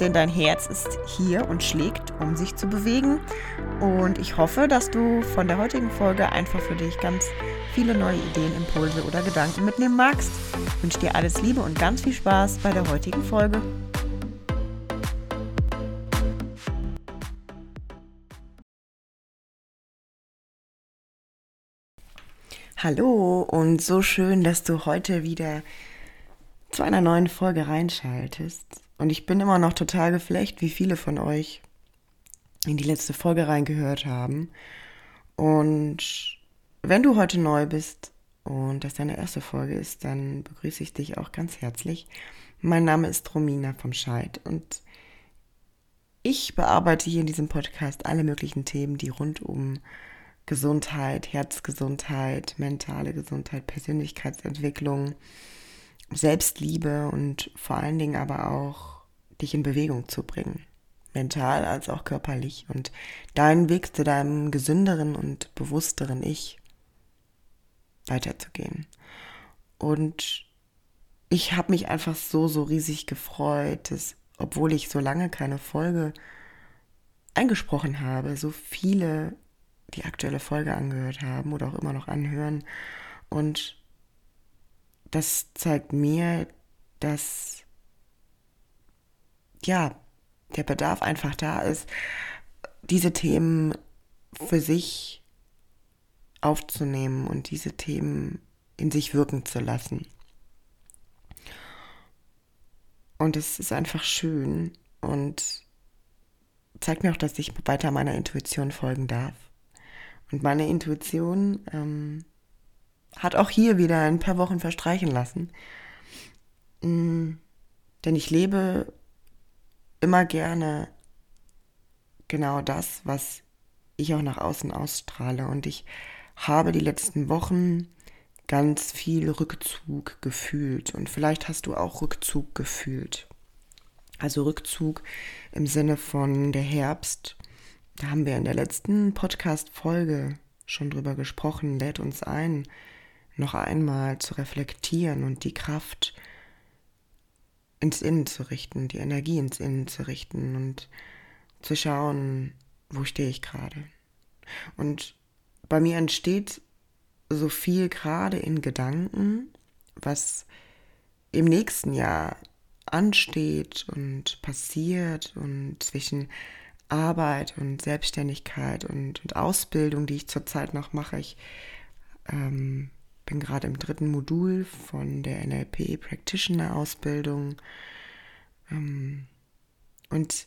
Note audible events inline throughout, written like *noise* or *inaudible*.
denn dein Herz ist hier und schlägt, um sich zu bewegen. Und ich hoffe, dass du von der heutigen Folge einfach für dich ganz viele neue Ideen, Impulse oder Gedanken mitnehmen magst. Ich wünsche dir alles Liebe und ganz viel Spaß bei der heutigen Folge. Hallo und so schön, dass du heute wieder zu einer neuen Folge reinschaltest. Und ich bin immer noch total geflecht, wie viele von euch in die letzte Folge reingehört haben. Und wenn du heute neu bist und das deine erste Folge ist, dann begrüße ich dich auch ganz herzlich. Mein Name ist Romina vom Scheid und ich bearbeite hier in diesem Podcast alle möglichen Themen, die rund um Gesundheit, Herzgesundheit, mentale Gesundheit, Persönlichkeitsentwicklung, Selbstliebe und vor allen Dingen aber auch dich in Bewegung zu bringen, mental als auch körperlich und deinen Weg zu deinem gesünderen und bewussteren Ich weiterzugehen. Und ich habe mich einfach so, so riesig gefreut, dass, obwohl ich so lange keine Folge eingesprochen habe, so viele die aktuelle Folge angehört haben oder auch immer noch anhören. Und das zeigt mir, dass ja, der Bedarf einfach da ist, diese Themen für sich aufzunehmen und diese Themen in sich wirken zu lassen. Und es ist einfach schön und zeigt mir auch, dass ich weiter meiner Intuition folgen darf. Und meine Intuition ähm, hat auch hier wieder ein paar Wochen verstreichen lassen. Mhm. Denn ich lebe immer gerne genau das, was ich auch nach außen ausstrahle. Und ich habe die letzten Wochen ganz viel Rückzug gefühlt. Und vielleicht hast du auch Rückzug gefühlt. Also Rückzug im Sinne von der Herbst. Da haben wir in der letzten Podcast-Folge schon drüber gesprochen. Lädt uns ein, noch einmal zu reflektieren und die Kraft ins Innen zu richten, die Energie ins Innen zu richten und zu schauen, wo stehe ich gerade. Und bei mir entsteht so viel gerade in Gedanken, was im nächsten Jahr ansteht und passiert und zwischen Arbeit und Selbstständigkeit und, und Ausbildung, die ich zurzeit noch mache. Ich ähm, bin gerade im dritten Modul von der NLP Practitioner Ausbildung. Ähm, und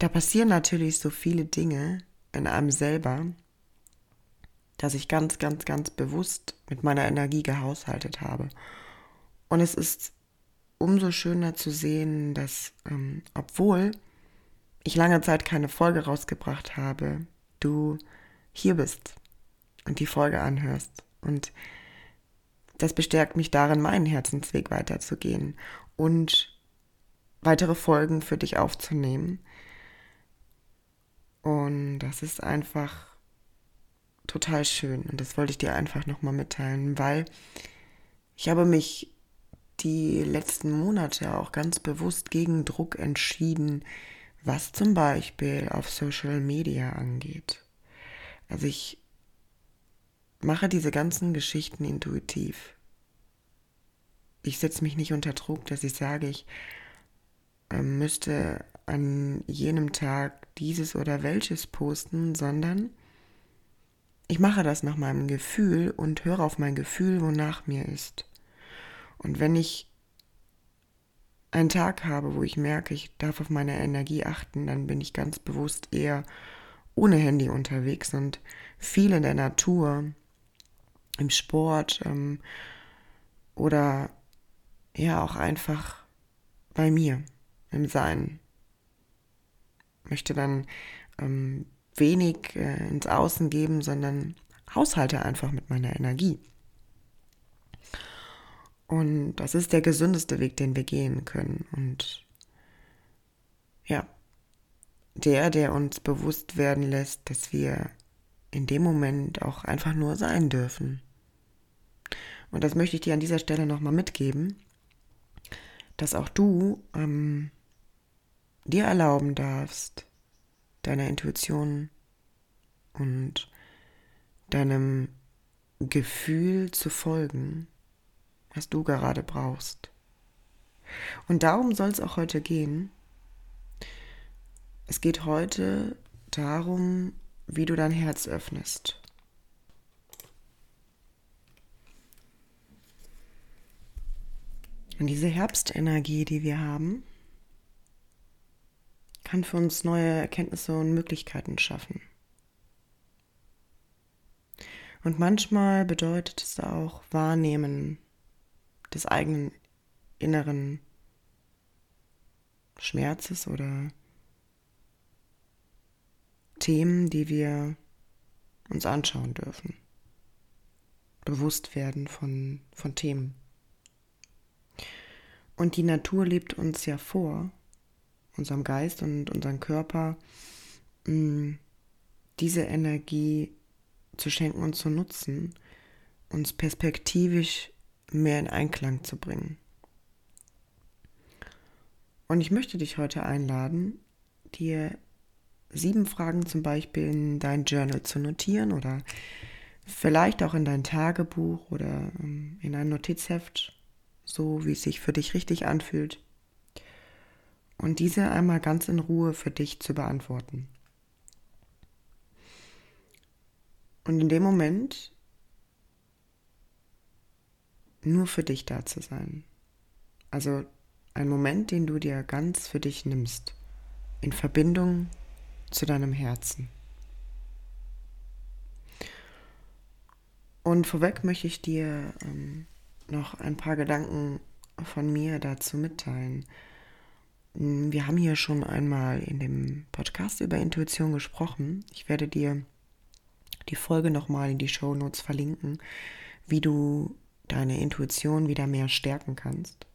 da passieren natürlich so viele Dinge in einem selber, dass ich ganz, ganz, ganz bewusst mit meiner Energie gehaushaltet habe. Und es ist umso schöner zu sehen, dass ähm, obwohl ich lange Zeit keine Folge rausgebracht habe, du hier bist und die Folge anhörst. Und das bestärkt mich darin, meinen Herzensweg weiterzugehen und weitere Folgen für dich aufzunehmen. Und das ist einfach total schön. Und das wollte ich dir einfach nochmal mitteilen, weil ich habe mich die letzten Monate auch ganz bewusst gegen Druck entschieden, was zum Beispiel auf Social Media angeht. Also ich mache diese ganzen Geschichten intuitiv. Ich setze mich nicht unter Druck, dass ich sage, ich äh, müsste an jenem Tag dieses oder welches posten, sondern ich mache das nach meinem Gefühl und höre auf mein Gefühl, wonach mir ist. Und wenn ich einen Tag habe, wo ich merke, ich darf auf meine Energie achten, dann bin ich ganz bewusst eher ohne Handy unterwegs und viel in der Natur, im Sport ähm, oder ja auch einfach bei mir im Sein. Möchte dann ähm, wenig äh, ins Außen geben, sondern haushalte einfach mit meiner Energie. Und das ist der gesündeste Weg, den wir gehen können. Und ja, der, der uns bewusst werden lässt, dass wir in dem Moment auch einfach nur sein dürfen. Und das möchte ich dir an dieser Stelle nochmal mitgeben, dass auch du ähm, dir erlauben darfst, deiner Intuition und deinem Gefühl zu folgen, was du gerade brauchst. Und darum soll es auch heute gehen. Es geht heute darum, wie du dein Herz öffnest. Und diese Herbstenergie, die wir haben, kann für uns neue Erkenntnisse und Möglichkeiten schaffen. Und manchmal bedeutet es auch Wahrnehmen des eigenen inneren Schmerzes oder Themen, die wir uns anschauen dürfen. Bewusst werden von, von Themen. Und die Natur lebt uns ja vor, unserem Geist und unserem Körper, mm, diese Energie zu schenken und zu nutzen, uns perspektivisch mehr in Einklang zu bringen. Und ich möchte dich heute einladen, dir sieben Fragen zum Beispiel in dein Journal zu notieren oder vielleicht auch in dein Tagebuch oder ähm, in ein Notizheft so wie es sich für dich richtig anfühlt. Und diese einmal ganz in Ruhe für dich zu beantworten. Und in dem Moment nur für dich da zu sein. Also ein Moment, den du dir ganz für dich nimmst, in Verbindung zu deinem Herzen. Und vorweg möchte ich dir ähm, noch ein paar Gedanken von mir dazu mitteilen. Wir haben hier schon einmal in dem Podcast über Intuition gesprochen. Ich werde dir die Folge nochmal in die Show Notes verlinken, wie du deine Intuition wieder mehr stärken kannst.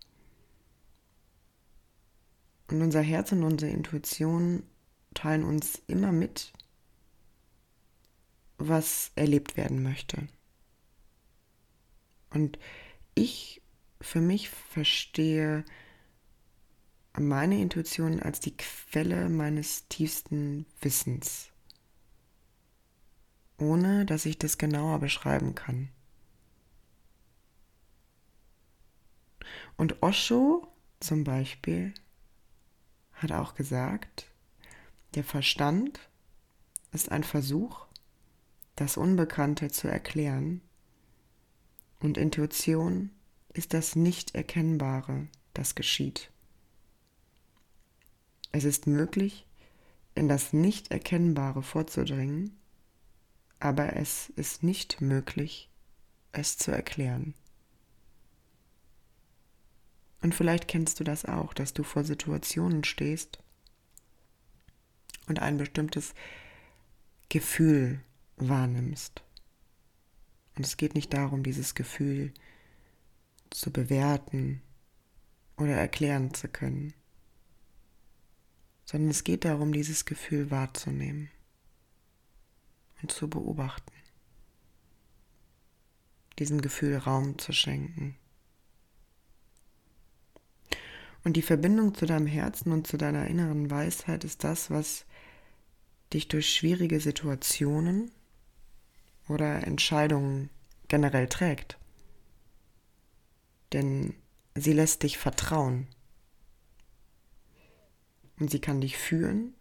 Und unser Herz und unsere Intuition teilen uns immer mit, was erlebt werden möchte. Und ich für mich verstehe meine Intuition als die Quelle meines tiefsten Wissens, ohne dass ich das genauer beschreiben kann. Und Osho zum Beispiel hat auch gesagt, der Verstand ist ein Versuch, das Unbekannte zu erklären und Intuition ist das Nicht-Erkennbare, das geschieht. Es ist möglich, in das Nicht-Erkennbare vorzudringen, aber es ist nicht möglich, es zu erklären. Und vielleicht kennst du das auch, dass du vor Situationen stehst und ein bestimmtes Gefühl wahrnimmst. Und es geht nicht darum, dieses Gefühl zu bewerten oder erklären zu können, sondern es geht darum, dieses Gefühl wahrzunehmen und zu beobachten, diesem Gefühl Raum zu schenken. Und die Verbindung zu deinem Herzen und zu deiner inneren Weisheit ist das, was dich durch schwierige Situationen oder Entscheidungen generell trägt. Denn sie lässt dich vertrauen. Und sie kann dich führen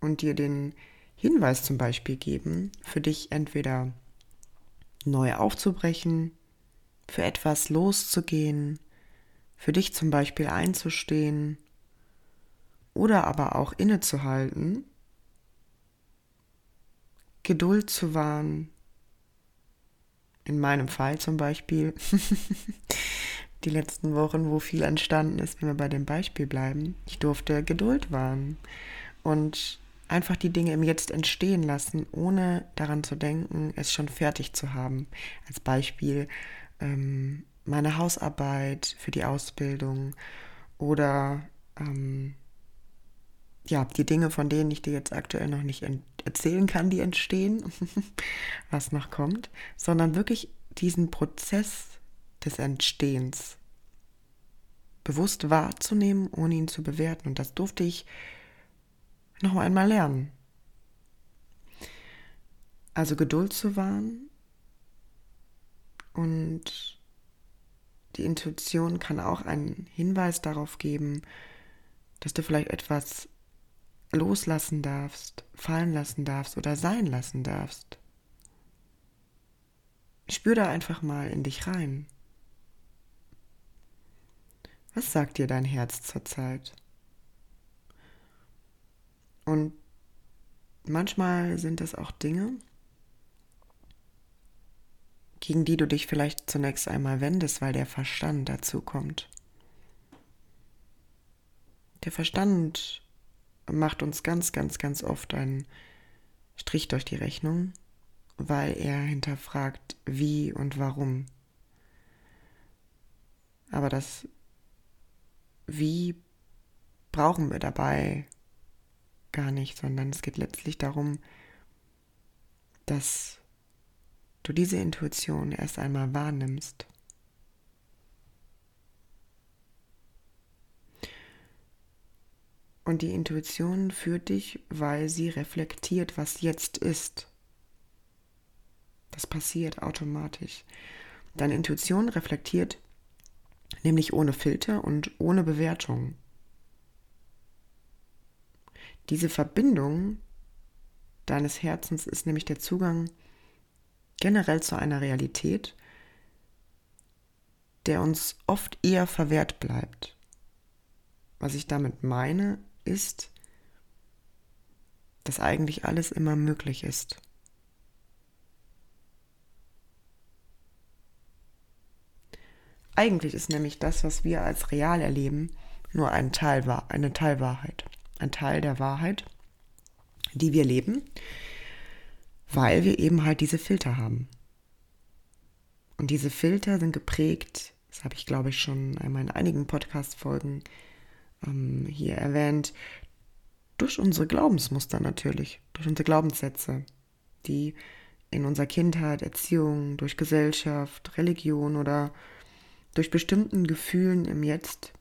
und dir den Hinweis zum Beispiel geben, für dich entweder neu aufzubrechen, für etwas loszugehen, für dich zum Beispiel einzustehen oder aber auch innezuhalten Geduld zu wahren. In meinem Fall zum Beispiel *laughs* die letzten Wochen, wo viel entstanden ist, wenn wir bei dem Beispiel bleiben. Ich durfte Geduld wahren und einfach die Dinge im Jetzt entstehen lassen, ohne daran zu denken, es schon fertig zu haben. Als Beispiel ähm, meine Hausarbeit für die Ausbildung oder ähm, ja, die Dinge, von denen ich dir jetzt aktuell noch nicht erzählen kann, die entstehen, *laughs* was noch kommt, sondern wirklich diesen Prozess des Entstehens bewusst wahrzunehmen, ohne ihn zu bewerten. Und das durfte ich noch einmal lernen. Also Geduld zu wahren und die Intuition kann auch einen Hinweis darauf geben, dass du vielleicht etwas loslassen darfst, fallen lassen darfst oder sein lassen darfst. Spür da einfach mal in dich rein. Was sagt dir dein Herz zurzeit? Und manchmal sind es auch Dinge, gegen die du dich vielleicht zunächst einmal wendest, weil der Verstand dazu kommt. Der Verstand macht uns ganz, ganz, ganz oft einen Strich durch die Rechnung, weil er hinterfragt, wie und warum. Aber das Wie brauchen wir dabei gar nicht, sondern es geht letztlich darum, dass du diese Intuition erst einmal wahrnimmst. Und die Intuition führt dich, weil sie reflektiert, was jetzt ist. Das passiert automatisch. Deine Intuition reflektiert nämlich ohne Filter und ohne Bewertung. Diese Verbindung deines Herzens ist nämlich der Zugang generell zu einer Realität, der uns oft eher verwehrt bleibt. Was ich damit meine, ist, dass eigentlich alles immer möglich ist. Eigentlich ist nämlich das, was wir als real erleben, nur ein Teil, eine Teilwahrheit ein Teil der Wahrheit, die wir leben, weil wir eben halt diese Filter haben. Und diese Filter sind geprägt, das habe ich glaube ich schon einmal in einigen Podcast-Folgen ähm, hier erwähnt, durch unsere Glaubensmuster natürlich, durch unsere Glaubenssätze, die in unserer Kindheit, Erziehung, durch Gesellschaft, Religion oder durch bestimmten Gefühlen im Jetzt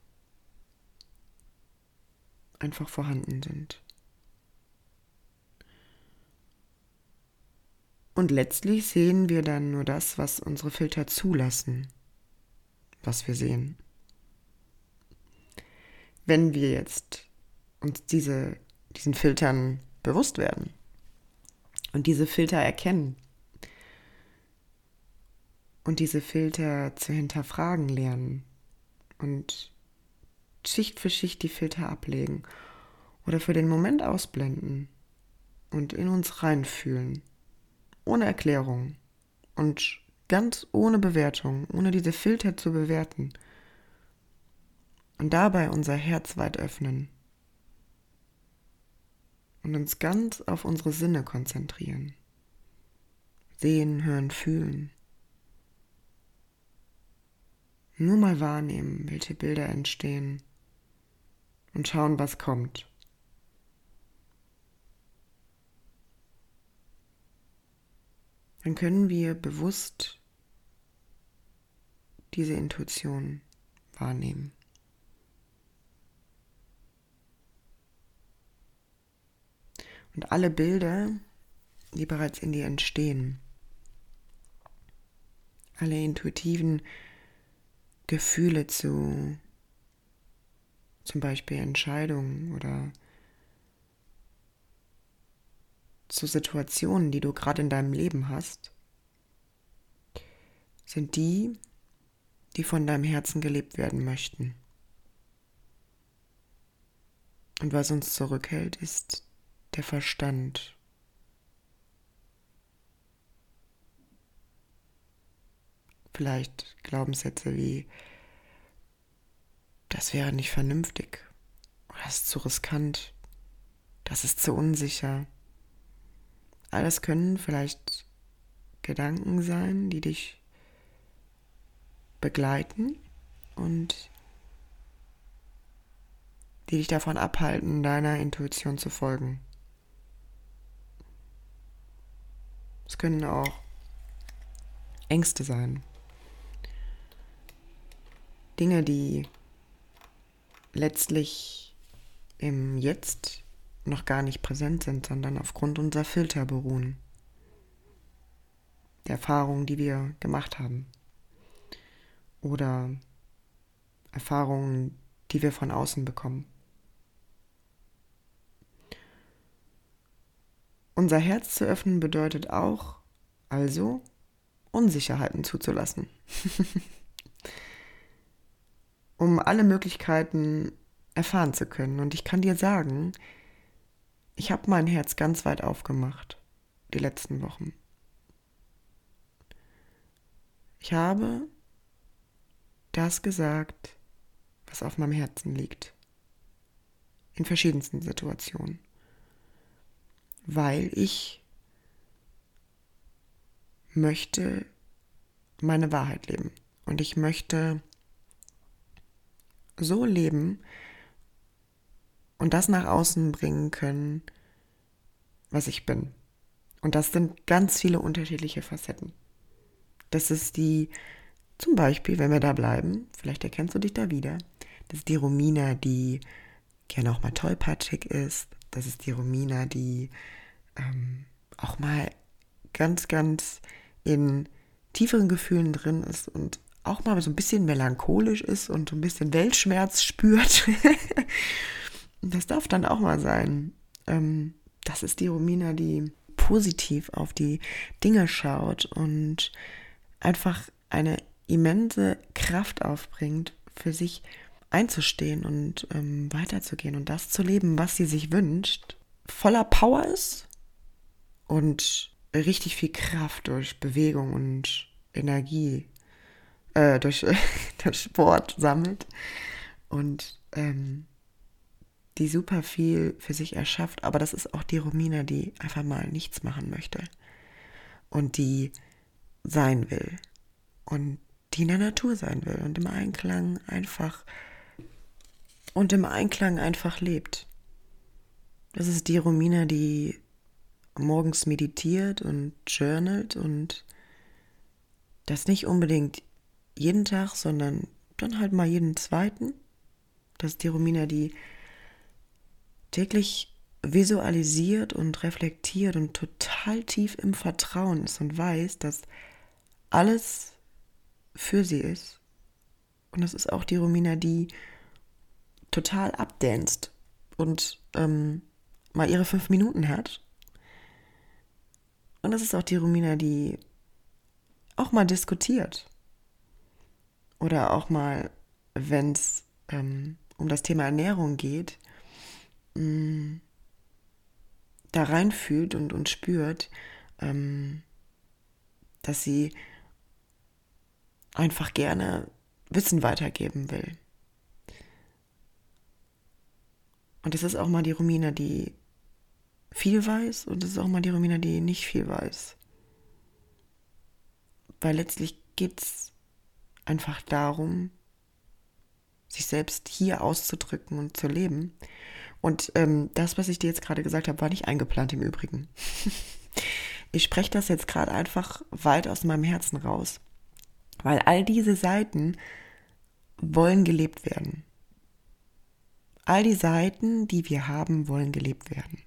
einfach vorhanden sind. Und letztlich sehen wir dann nur das, was unsere Filter zulassen, was wir sehen. Wenn wir jetzt uns diese, diesen Filtern bewusst werden und diese Filter erkennen und diese Filter zu hinterfragen lernen und Schicht für Schicht die Filter ablegen oder für den Moment ausblenden und in uns reinfühlen, ohne Erklärung und ganz ohne Bewertung, ohne diese Filter zu bewerten und dabei unser Herz weit öffnen und uns ganz auf unsere Sinne konzentrieren. Sehen, hören, fühlen. Nur mal wahrnehmen, welche Bilder entstehen und schauen, was kommt. Dann können wir bewusst diese Intuition wahrnehmen. Und alle Bilder, die bereits in dir entstehen, alle intuitiven Gefühle zu zum Beispiel Entscheidungen oder zu Situationen, die du gerade in deinem Leben hast, sind die, die von deinem Herzen gelebt werden möchten. Und was uns zurückhält, ist der Verstand. Vielleicht Glaubenssätze wie das wäre nicht vernünftig. Das ist zu riskant. das ist zu unsicher. Alles können vielleicht Gedanken sein, die dich begleiten und die dich davon abhalten, deiner Intuition zu folgen. Es können auch Ängste sein. Dinge, die letztlich im Jetzt noch gar nicht präsent sind, sondern aufgrund unserer Filter beruhen. Der Erfahrungen, die wir gemacht haben. Oder Erfahrungen, die wir von außen bekommen. Unser Herz zu öffnen bedeutet auch, also, Unsicherheiten zuzulassen. *laughs* um alle Möglichkeiten erfahren zu können. Und ich kann dir sagen, ich habe mein Herz ganz weit aufgemacht, die letzten Wochen. Ich habe das gesagt, was auf meinem Herzen liegt. In verschiedensten Situationen. Weil ich möchte meine Wahrheit leben. Und ich möchte so leben und das nach außen bringen können, was ich bin. Und das sind ganz viele unterschiedliche Facetten. Das ist die, zum Beispiel, wenn wir da bleiben, vielleicht erkennst du dich da wieder, das ist die Romina, die gerne auch mal tollpatschig ist. Das ist die Romina, die ähm, auch mal ganz, ganz in tieferen Gefühlen drin ist und auch mal so ein bisschen melancholisch ist und so ein bisschen Weltschmerz spürt. *laughs* das darf dann auch mal sein. Ähm, das ist die Romina, die positiv auf die Dinge schaut und einfach eine immense Kraft aufbringt, für sich einzustehen und ähm, weiterzugehen und das zu leben, was sie sich wünscht, voller Power ist und richtig viel Kraft durch Bewegung und Energie äh, durch, *laughs* durch Sport sammelt und ähm, die super viel für sich erschafft. Aber das ist auch die Romina, die einfach mal nichts machen möchte und die sein will und die in der Natur sein will und im Einklang einfach und im Einklang einfach lebt. Das ist die Romina, die morgens meditiert und journalt und das nicht unbedingt jeden Tag, sondern dann halt mal jeden zweiten. Das ist die Romina, die täglich visualisiert und reflektiert und total tief im Vertrauen ist und weiß, dass alles für sie ist. Und das ist auch die Romina, die total abdanzt und ähm, mal ihre fünf Minuten hat. Und das ist auch die Romina, die auch mal diskutiert oder auch mal, wenn es ähm, um das Thema Ernährung geht, mh, mm, da reinfühlt und, und spürt, ähm, dass sie einfach gerne Wissen weitergeben will. Und es ist auch mal die Romina, die viel weiß und es ist auch mal die Romina, die nicht viel weiß. Weil letztlich geht es einfach darum, sich selbst hier auszudrücken und zu leben. Und ähm, das, was ich dir jetzt gerade gesagt habe, war nicht eingeplant im Übrigen. *laughs* ich spreche das jetzt gerade einfach weit aus meinem Herzen raus, weil all diese Seiten wollen gelebt werden. All die Seiten, die wir haben, wollen gelebt werden.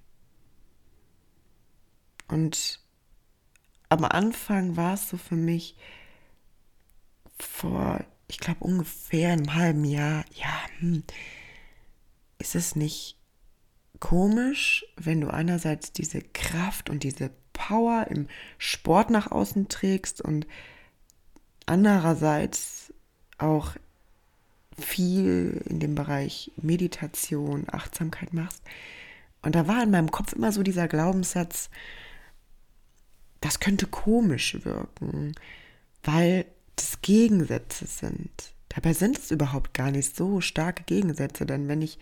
Und am Anfang war es so für mich, vor, ich glaube, ungefähr einem halben Jahr, ja, hm, ist es nicht komisch, wenn du einerseits diese Kraft und diese Power im Sport nach außen trägst und andererseits auch viel in dem Bereich Meditation, Achtsamkeit machst. Und da war in meinem Kopf immer so dieser Glaubenssatz, das könnte komisch wirken, weil das Gegensätze sind. Dabei sind es überhaupt gar nicht so starke Gegensätze, denn wenn ich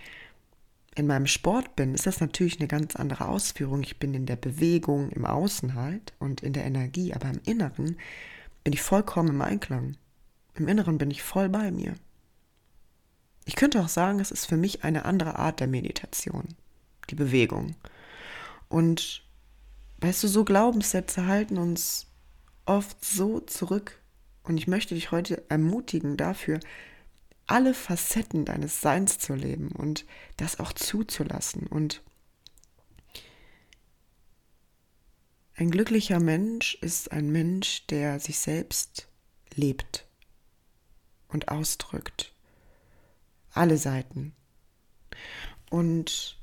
in meinem Sport bin, ist das natürlich eine ganz andere Ausführung. Ich bin in der Bewegung, im Außen halt und in der Energie, aber im Inneren bin ich vollkommen im Einklang. Im Inneren bin ich voll bei mir. Ich könnte auch sagen, es ist für mich eine andere Art der Meditation, die Bewegung. Und weißt du, so Glaubenssätze halten uns oft so zurück. Und ich möchte dich heute ermutigen dafür, alle Facetten deines Seins zu leben und das auch zuzulassen. Und ein glücklicher Mensch ist ein Mensch, der sich selbst lebt und ausdrückt. Alle Seiten. Und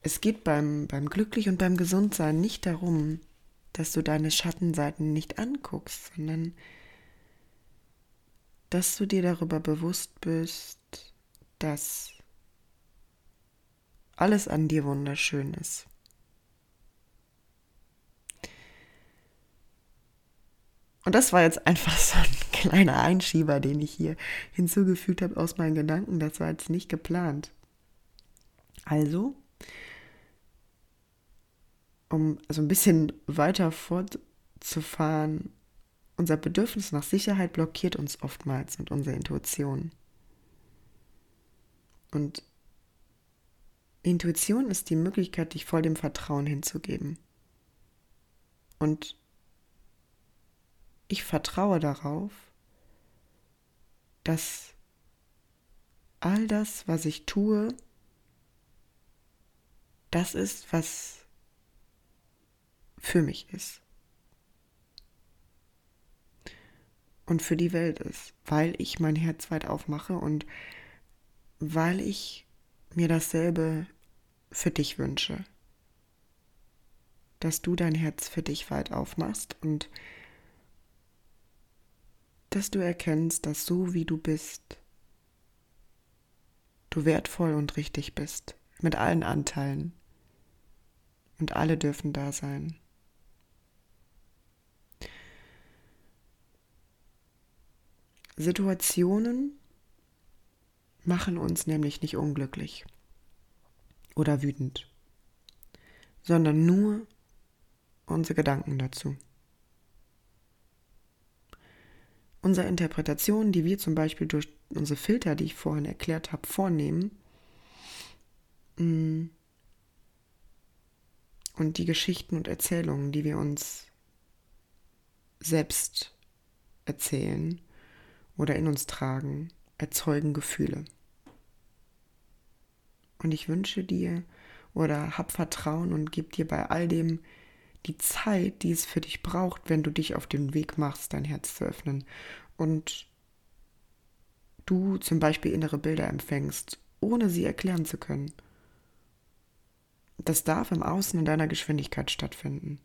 es geht beim, beim Glücklich und beim Gesundsein nicht darum, dass du deine Schattenseiten nicht anguckst, sondern dass du dir darüber bewusst bist, dass alles an dir wunderschön ist. Und das war jetzt einfach so ein *laughs* kleiner Einschieber, den ich hier hinzugefügt habe aus meinen Gedanken. Das war jetzt nicht geplant. Also, um so ein bisschen weiter fortzufahren, unser Bedürfnis nach Sicherheit blockiert uns oftmals und unsere Intuition. Und Intuition ist die Möglichkeit, dich voll dem Vertrauen hinzugeben. Und ich vertraue darauf, dass all das, was ich tue, das ist, was für mich ist. und für die Welt ist, weil ich mein Herz weit aufmache und weil ich mir dasselbe für dich wünsche. Dass du dein Herz für dich weit aufmachst und dass du erkennst, dass so wie du bist, du wertvoll und richtig bist, mit allen Anteilen. Und alle dürfen da sein. Situationen machen uns nämlich nicht unglücklich oder wütend, sondern nur unsere Gedanken dazu. Unsere Interpretation, die wir zum Beispiel durch unsere Filter, die ich vorhin erklärt habe, vornehmen, mm, und die Geschichten und Erzählungen, die wir uns selbst erzählen, oder in uns tragen, erzeugen Gefühle. Und ich wünsche dir oder hab Vertrauen und gib dir bei all dem die Zeit, die es für dich braucht, wenn du dich auf den Weg machst, dein Herz zu öffnen und du zum Beispiel innere Bilder empfängst, ohne sie erklären zu können. Das darf im Außen in deiner Geschwindigkeit stattfinden.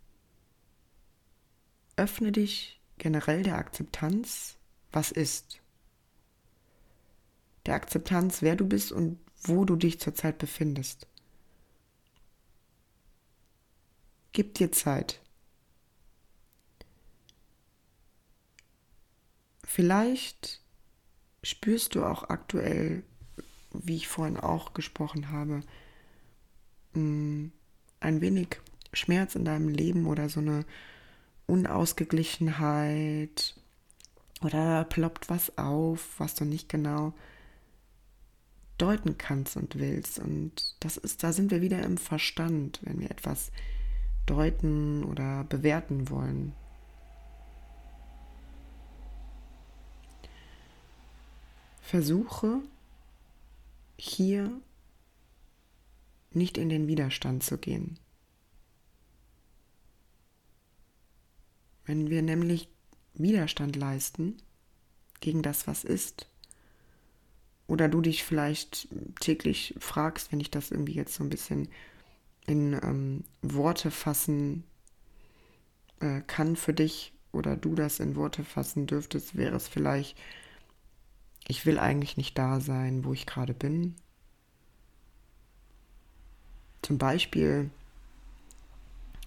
Öffne dich generell der Akzeptanz was ist. Der Akzeptanz, wer du bist und wo du dich zurzeit befindest. Gib dir Zeit. Vielleicht spürst du auch aktuell, wie ich vorhin auch gesprochen habe, mm, ein wenig Schmerz in deinem Leben oder so eine Unausgeglichenheit oder ploppt was auf, was du nicht genau deuten kannst und willst. Und das ist, da sind wir wieder im Verstand, wenn wir etwas deuten oder bewerten wollen. Versuche hier nicht in den Widerstand zu gehen. Wenn wir nämlich Widerstand leisten gegen das, was ist. Oder du dich vielleicht täglich fragst, wenn ich das irgendwie jetzt so ein bisschen in ähm, Worte fassen äh, kann für dich oder du das in Worte fassen dürftest, wäre es vielleicht, ich will eigentlich nicht da sein, wo ich gerade bin. Zum Beispiel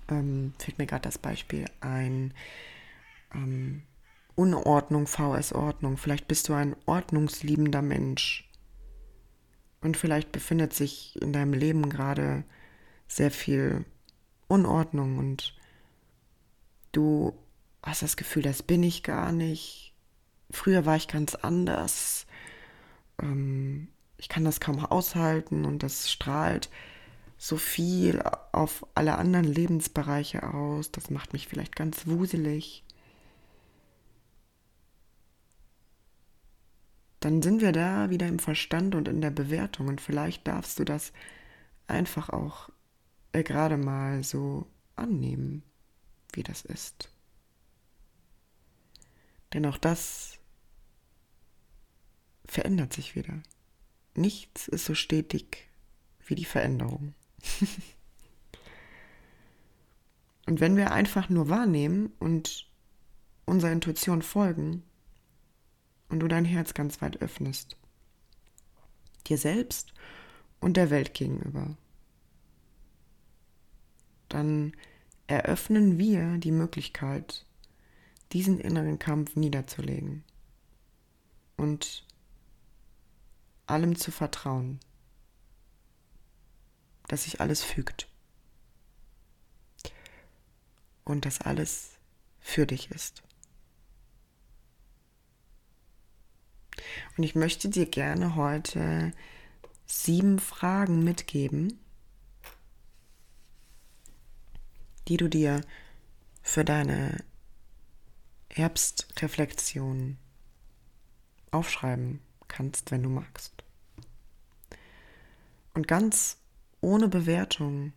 ähm, fällt mir gerade das Beispiel ein, ähm, Unordnung, VS-Ordnung. Vielleicht bist du ein ordnungsliebender Mensch. Und vielleicht befindet sich in deinem Leben gerade sehr viel Unordnung und du hast das Gefühl, das bin ich gar nicht. Früher war ich ganz anders. Ähm, ich kann das kaum aushalten und das strahlt so viel auf alle anderen Lebensbereiche aus. Das macht mich vielleicht ganz wuselig. Dann sind wir da wieder im Verstand und in der Bewertung und vielleicht darfst du das einfach auch äh, gerade mal so annehmen, wie das ist. Denn auch das verändert sich wieder. Nichts ist so stetig wie die Veränderung. *laughs* und wenn wir einfach nur wahrnehmen und unserer Intuition folgen und du dein Herz ganz weit öffnest, dir selbst und der Welt gegenüber, dann eröffnen wir die Möglichkeit, diesen inneren Kampf niederzulegen und allem zu vertrauen dass sich alles fügt. Und dass alles für dich ist. Und ich möchte dir gerne heute sieben Fragen mitgeben, die du dir für deine Herbstreflexion aufschreiben kannst, wenn du magst. Und ganz ohne Bewertung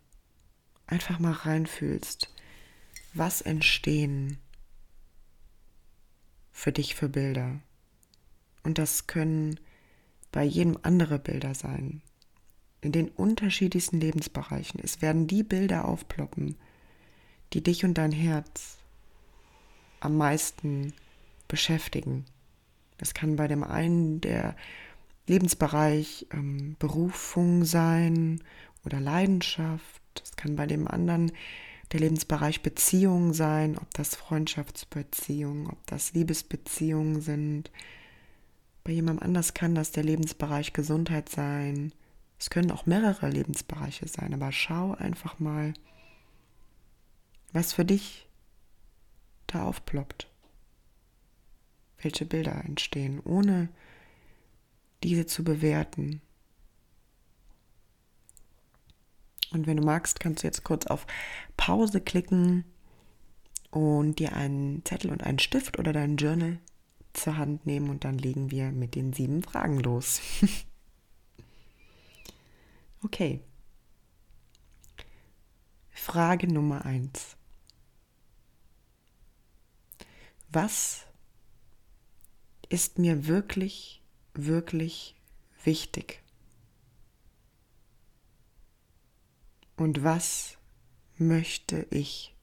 einfach mal reinfühlst, was entstehen für dich für Bilder. Und das können bei jedem andere Bilder sein. In den unterschiedlichsten Lebensbereichen. Es werden die Bilder aufploppen, die dich und dein Herz am meisten beschäftigen. Das kann bei dem einen der Lebensbereich ähm, Berufung sein oder Leidenschaft. Es kann bei dem anderen der Lebensbereich Beziehung sein, ob das Freundschaftsbeziehungen, ob das Liebesbeziehungen sind. Bei jemandem anders kann das der Lebensbereich Gesundheit sein. Es können auch mehrere Lebensbereiche sein, aber schau einfach mal, was für dich da aufploppt. Welche Bilder entstehen, ohne diese zu bewerten. Und wenn du magst, kannst du jetzt kurz auf Pause klicken und dir einen Zettel und einen Stift oder dein Journal zur Hand nehmen und dann legen wir mit den sieben Fragen los. *laughs* okay. Frage Nummer eins. Was ist mir wirklich, wirklich wichtig? Und was möchte ich?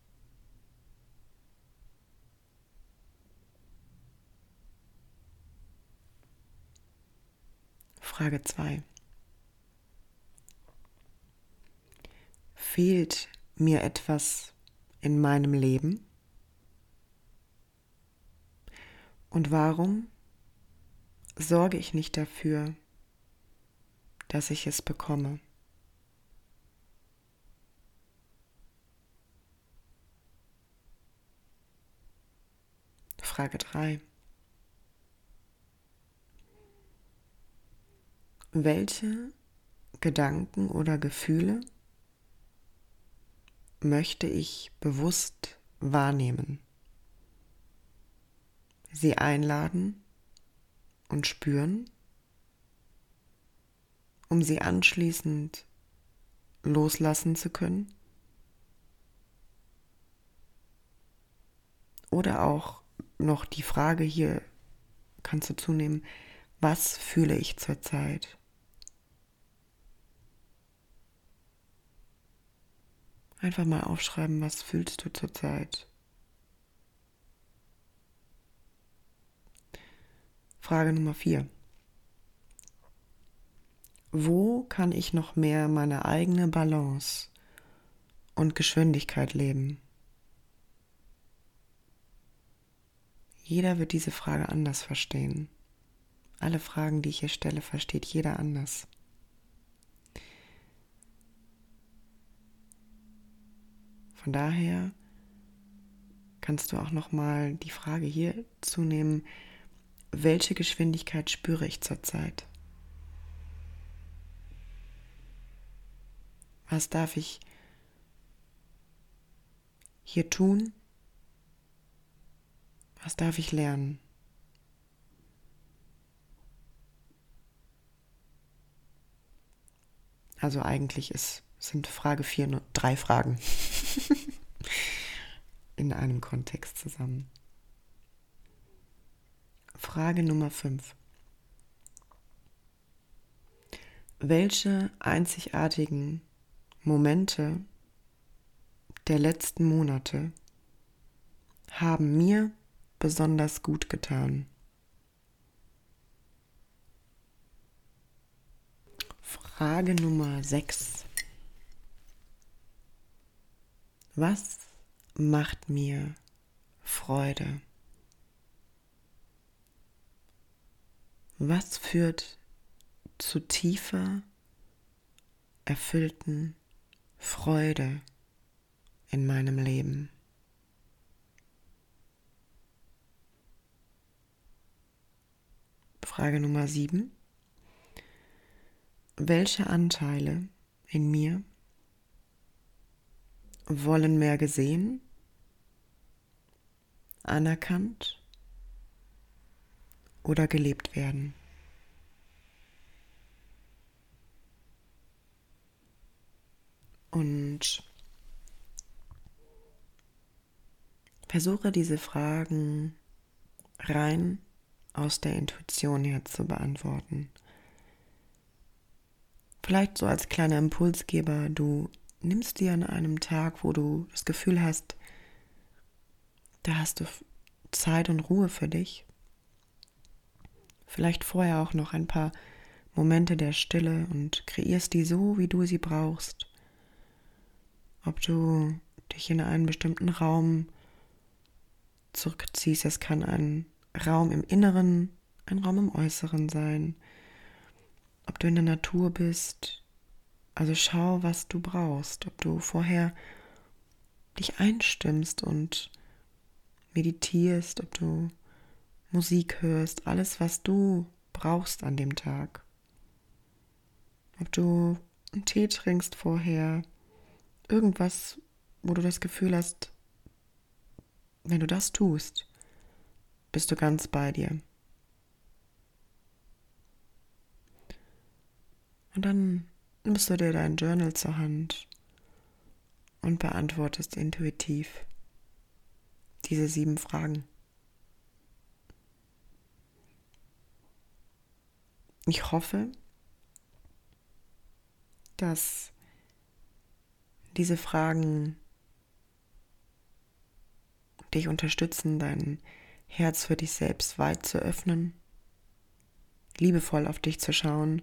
Frage 2. Fehlt mir etwas in meinem Leben? Und warum sorge ich nicht dafür, dass ich es bekomme? Frage 3. Welche Gedanken oder Gefühle möchte ich bewusst wahrnehmen? Sie einladen und spüren, um sie anschließend loslassen zu können? Oder auch noch die Frage hier, kannst du zunehmen, was fühle ich zurzeit? Einfach mal aufschreiben, was fühlst du zurzeit? Frage Nummer vier. Wo kann ich noch mehr meine eigene Balance und Geschwindigkeit leben? Jeder wird diese Frage anders verstehen. Alle Fragen, die ich hier stelle, versteht jeder anders. Von daher kannst du auch noch mal die Frage hier zunehmen, welche Geschwindigkeit spüre ich zurzeit? Was darf ich hier tun? Was darf ich lernen? Also eigentlich ist, sind Frage 4 nur drei Fragen *laughs* in einem Kontext zusammen. Frage Nummer 5. Welche einzigartigen Momente der letzten Monate haben mir besonders gut getan? Frage Nummer 6. Was macht mir Freude? Was führt zu tiefer, erfüllten Freude in meinem Leben? Frage Nummer 7. Welche Anteile in mir wollen mehr gesehen, anerkannt oder gelebt werden? Und versuche diese Fragen rein aus der Intuition her zu beantworten. Vielleicht so als kleiner Impulsgeber, du nimmst dir an einem Tag, wo du das Gefühl hast, da hast du Zeit und Ruhe für dich. Vielleicht vorher auch noch ein paar Momente der Stille und kreierst die so, wie du sie brauchst. Ob du dich in einen bestimmten Raum zurückziehst, es kann ein Raum im Inneren, ein Raum im Äußeren sein ob du in der Natur bist. Also schau, was du brauchst, ob du vorher dich einstimmst und meditierst, ob du Musik hörst, alles, was du brauchst an dem Tag. Ob du einen Tee trinkst vorher, irgendwas, wo du das Gefühl hast, wenn du das tust, bist du ganz bei dir. Und dann nimmst du dir dein Journal zur Hand und beantwortest intuitiv diese sieben Fragen. Ich hoffe, dass diese Fragen dich unterstützen, dein Herz für dich selbst weit zu öffnen, liebevoll auf dich zu schauen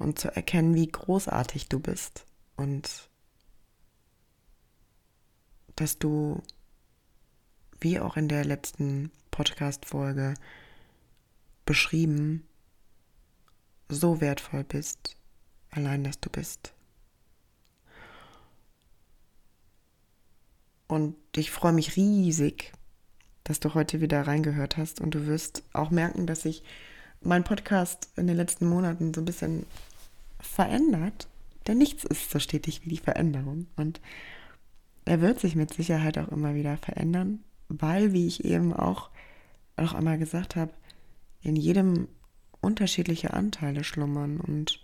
und zu erkennen, wie großartig du bist und dass du, wie auch in der letzten Podcast-Folge beschrieben, so wertvoll bist, allein dass du bist. Und ich freue mich riesig, dass du heute wieder reingehört hast und du wirst auch merken, dass ich mein Podcast in den letzten Monaten so ein bisschen verändert, denn nichts ist so stetig wie die Veränderung. Und er wird sich mit Sicherheit auch immer wieder verändern, weil, wie ich eben auch noch einmal gesagt habe, in jedem unterschiedliche Anteile schlummern und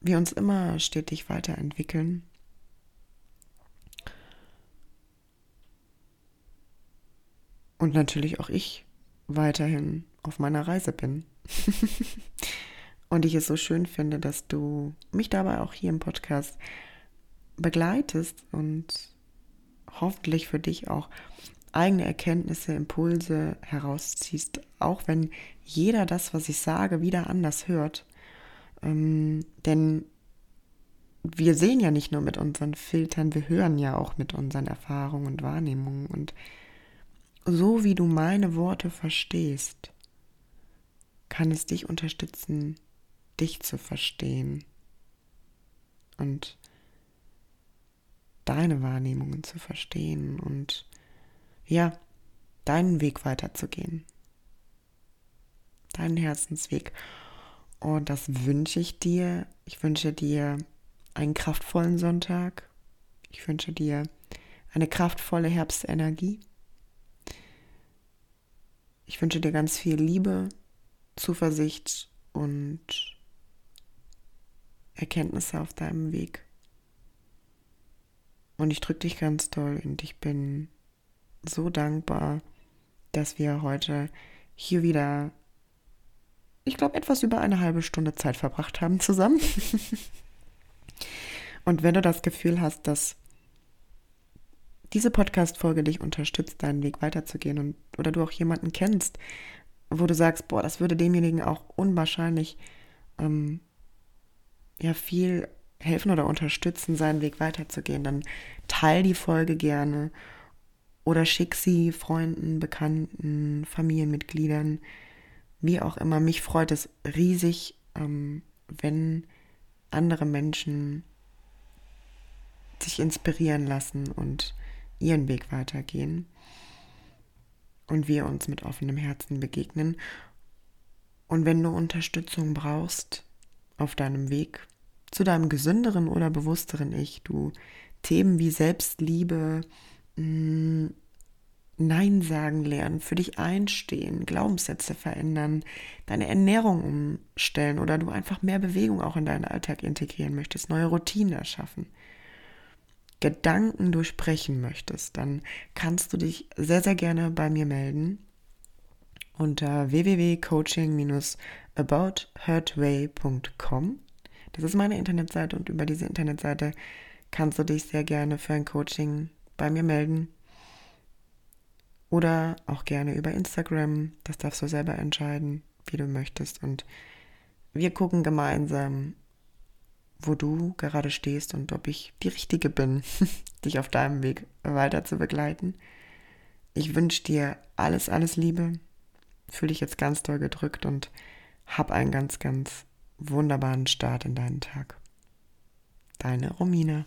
wir uns immer stetig weiterentwickeln. Und natürlich auch ich weiterhin auf meiner Reise bin. *laughs* und ich es so schön finde, dass du mich dabei auch hier im Podcast begleitest und hoffentlich für dich auch eigene Erkenntnisse, Impulse herausziehst, auch wenn jeder das, was ich sage, wieder anders hört. Ähm, denn wir sehen ja nicht nur mit unseren Filtern, wir hören ja auch mit unseren Erfahrungen und Wahrnehmungen. Und so wie du meine Worte verstehst, kann es dich unterstützen, dich zu verstehen. Und deine Wahrnehmungen zu verstehen und ja, deinen Weg weiterzugehen. Deinen Herzensweg. Und das wünsche ich dir. Ich wünsche dir einen kraftvollen Sonntag. Ich wünsche dir eine kraftvolle Herbstenergie. Ich wünsche dir ganz viel Liebe, Zuversicht und Erkenntnisse auf deinem Weg. Und ich drücke dich ganz toll und ich bin so dankbar, dass wir heute hier wieder, ich glaube, etwas über eine halbe Stunde Zeit verbracht haben zusammen. *laughs* und wenn du das Gefühl hast, dass diese Podcast-Folge dich unterstützt, deinen Weg weiterzugehen und oder du auch jemanden kennst, wo du sagst, boah, das würde demjenigen auch unwahrscheinlich ähm, ja viel helfen oder unterstützen, seinen Weg weiterzugehen, dann teil die Folge gerne oder schick sie Freunden, Bekannten, Familienmitgliedern, wie auch immer. Mich freut es riesig, ähm, wenn andere Menschen sich inspirieren lassen und ihren Weg weitergehen und wir uns mit offenem Herzen begegnen. Und wenn du Unterstützung brauchst auf deinem Weg zu deinem gesünderen oder bewussteren Ich, du Themen wie Selbstliebe, Nein sagen lernen, für dich einstehen, Glaubenssätze verändern, deine Ernährung umstellen oder du einfach mehr Bewegung auch in deinen Alltag integrieren möchtest, neue Routinen erschaffen Gedanken durchbrechen möchtest, dann kannst du dich sehr, sehr gerne bei mir melden unter www.coaching-abouthurtway.com. Das ist meine Internetseite und über diese Internetseite kannst du dich sehr gerne für ein Coaching bei mir melden. Oder auch gerne über Instagram. Das darfst du selber entscheiden, wie du möchtest. Und wir gucken gemeinsam, wo du gerade stehst und ob ich die Richtige bin, *laughs* dich auf deinem Weg weiter zu begleiten. Ich wünsche dir alles, alles Liebe. Fühle dich jetzt ganz doll gedrückt und hab einen ganz, ganz wunderbaren Start in deinen Tag. Deine Romina.